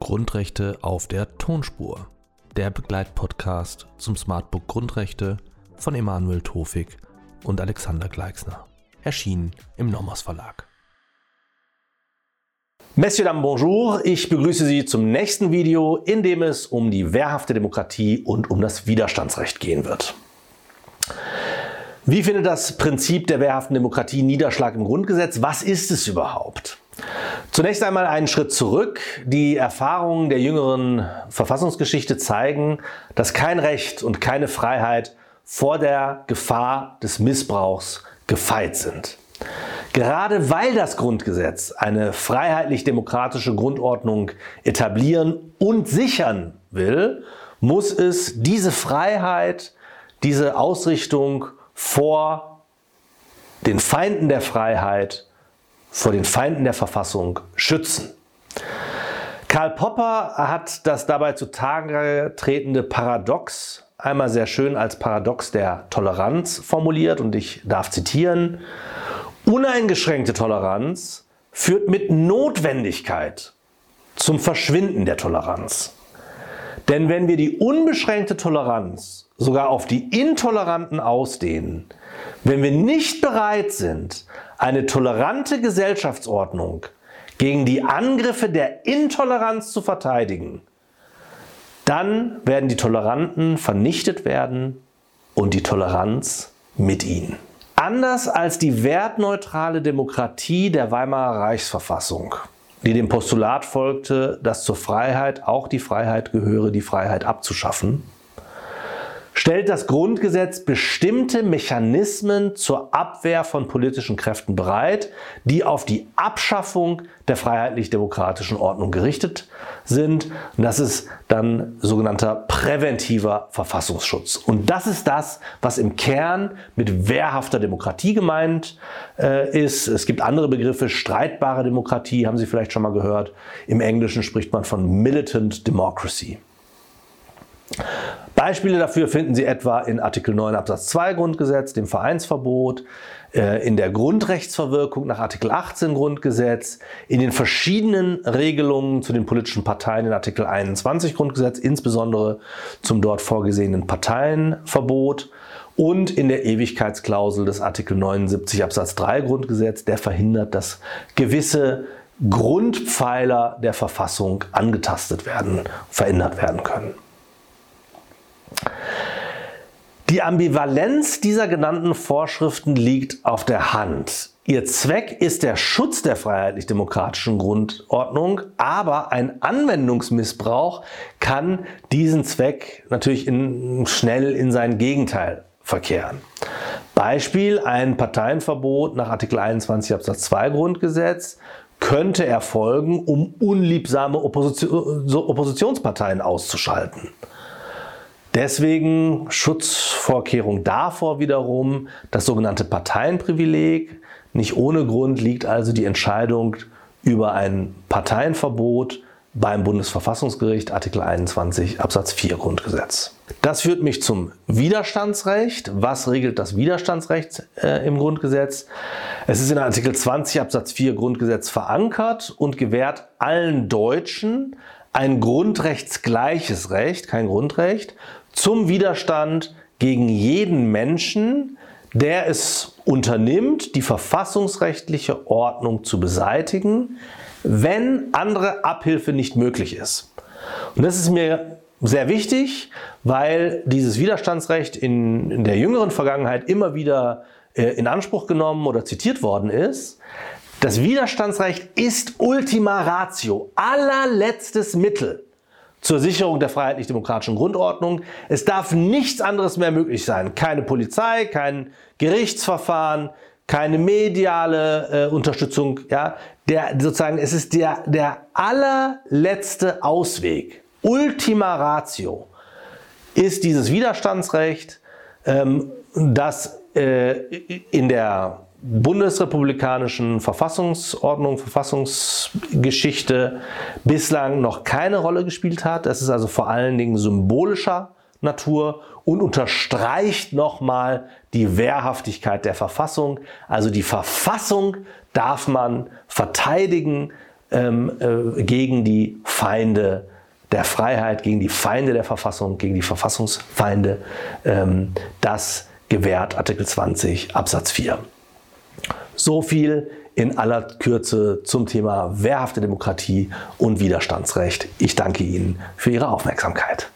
Grundrechte auf der Tonspur. Der Begleitpodcast zum Smartbook Grundrechte von Emanuel Tofik und Alexander Gleixner. Erschienen im Nomos Verlag. Messieurs, dames, bonjour. Ich begrüße Sie zum nächsten Video, in dem es um die wehrhafte Demokratie und um das Widerstandsrecht gehen wird. Wie findet das Prinzip der wehrhaften Demokratie Niederschlag im Grundgesetz? Was ist es überhaupt? Zunächst einmal einen Schritt zurück. Die Erfahrungen der jüngeren Verfassungsgeschichte zeigen, dass kein Recht und keine Freiheit vor der Gefahr des Missbrauchs gefeit sind. Gerade weil das Grundgesetz eine freiheitlich-demokratische Grundordnung etablieren und sichern will, muss es diese Freiheit, diese Ausrichtung vor den Feinden der Freiheit vor den Feinden der Verfassung schützen. Karl Popper hat das dabei zutage tretende Paradox einmal sehr schön als Paradox der Toleranz formuliert und ich darf zitieren. Uneingeschränkte Toleranz führt mit Notwendigkeit zum Verschwinden der Toleranz. Denn wenn wir die unbeschränkte Toleranz sogar auf die Intoleranten ausdehnen, wenn wir nicht bereit sind, eine tolerante Gesellschaftsordnung gegen die Angriffe der Intoleranz zu verteidigen, dann werden die Toleranten vernichtet werden und die Toleranz mit ihnen. Anders als die wertneutrale Demokratie der Weimarer Reichsverfassung, die dem Postulat folgte, dass zur Freiheit auch die Freiheit gehöre, die Freiheit abzuschaffen, stellt das Grundgesetz bestimmte Mechanismen zur Abwehr von politischen Kräften bereit, die auf die Abschaffung der freiheitlich-demokratischen Ordnung gerichtet sind. Und das ist dann sogenannter präventiver Verfassungsschutz. Und das ist das, was im Kern mit wehrhafter Demokratie gemeint äh, ist. Es gibt andere Begriffe, streitbare Demokratie, haben Sie vielleicht schon mal gehört. Im Englischen spricht man von Militant Democracy. Beispiele dafür finden Sie etwa in Artikel 9 Absatz 2 Grundgesetz, dem Vereinsverbot, äh, in der Grundrechtsverwirkung nach Artikel 18 Grundgesetz, in den verschiedenen Regelungen zu den politischen Parteien in Artikel 21 Grundgesetz, insbesondere zum dort vorgesehenen Parteienverbot und in der Ewigkeitsklausel des Artikel 79 Absatz 3 Grundgesetz, der verhindert, dass gewisse Grundpfeiler der Verfassung angetastet werden, verändert werden können. Die Ambivalenz dieser genannten Vorschriften liegt auf der Hand. Ihr Zweck ist der Schutz der freiheitlich-demokratischen Grundordnung, aber ein Anwendungsmissbrauch kann diesen Zweck natürlich in, schnell in sein Gegenteil verkehren. Beispiel ein Parteienverbot nach Artikel 21 Absatz 2 Grundgesetz könnte erfolgen, um unliebsame Opposition, Oppositionsparteien auszuschalten. Deswegen Schutzvorkehrung davor wiederum das sogenannte Parteienprivileg. Nicht ohne Grund liegt also die Entscheidung über ein Parteienverbot beim Bundesverfassungsgericht Artikel 21 Absatz 4 Grundgesetz. Das führt mich zum Widerstandsrecht. Was regelt das Widerstandsrecht äh, im Grundgesetz? Es ist in Artikel 20 Absatz 4 Grundgesetz verankert und gewährt allen Deutschen ein grundrechtsgleiches Recht, kein Grundrecht, zum Widerstand gegen jeden Menschen, der es unternimmt, die verfassungsrechtliche Ordnung zu beseitigen, wenn andere Abhilfe nicht möglich ist. Und das ist mir sehr wichtig, weil dieses Widerstandsrecht in, in der jüngeren Vergangenheit immer wieder äh, in Anspruch genommen oder zitiert worden ist. Das Widerstandsrecht ist Ultima Ratio, allerletztes Mittel zur Sicherung der freiheitlich-demokratischen Grundordnung. Es darf nichts anderes mehr möglich sein. Keine Polizei, kein Gerichtsverfahren, keine mediale äh, Unterstützung. Ja, der, sozusagen, es ist der, der allerletzte Ausweg. Ultima Ratio ist dieses Widerstandsrecht, ähm, das äh, in der bundesrepublikanischen Verfassungsordnung, Verfassungsgeschichte bislang noch keine Rolle gespielt hat. Es ist also vor allen Dingen symbolischer Natur und unterstreicht nochmal die Wehrhaftigkeit der Verfassung. Also die Verfassung darf man verteidigen ähm, äh, gegen die Feinde der Freiheit, gegen die Feinde der Verfassung, gegen die Verfassungsfeinde. Ähm, das gewährt Artikel 20 Absatz 4. So viel in aller Kürze zum Thema wehrhafte Demokratie und Widerstandsrecht. Ich danke Ihnen für Ihre Aufmerksamkeit.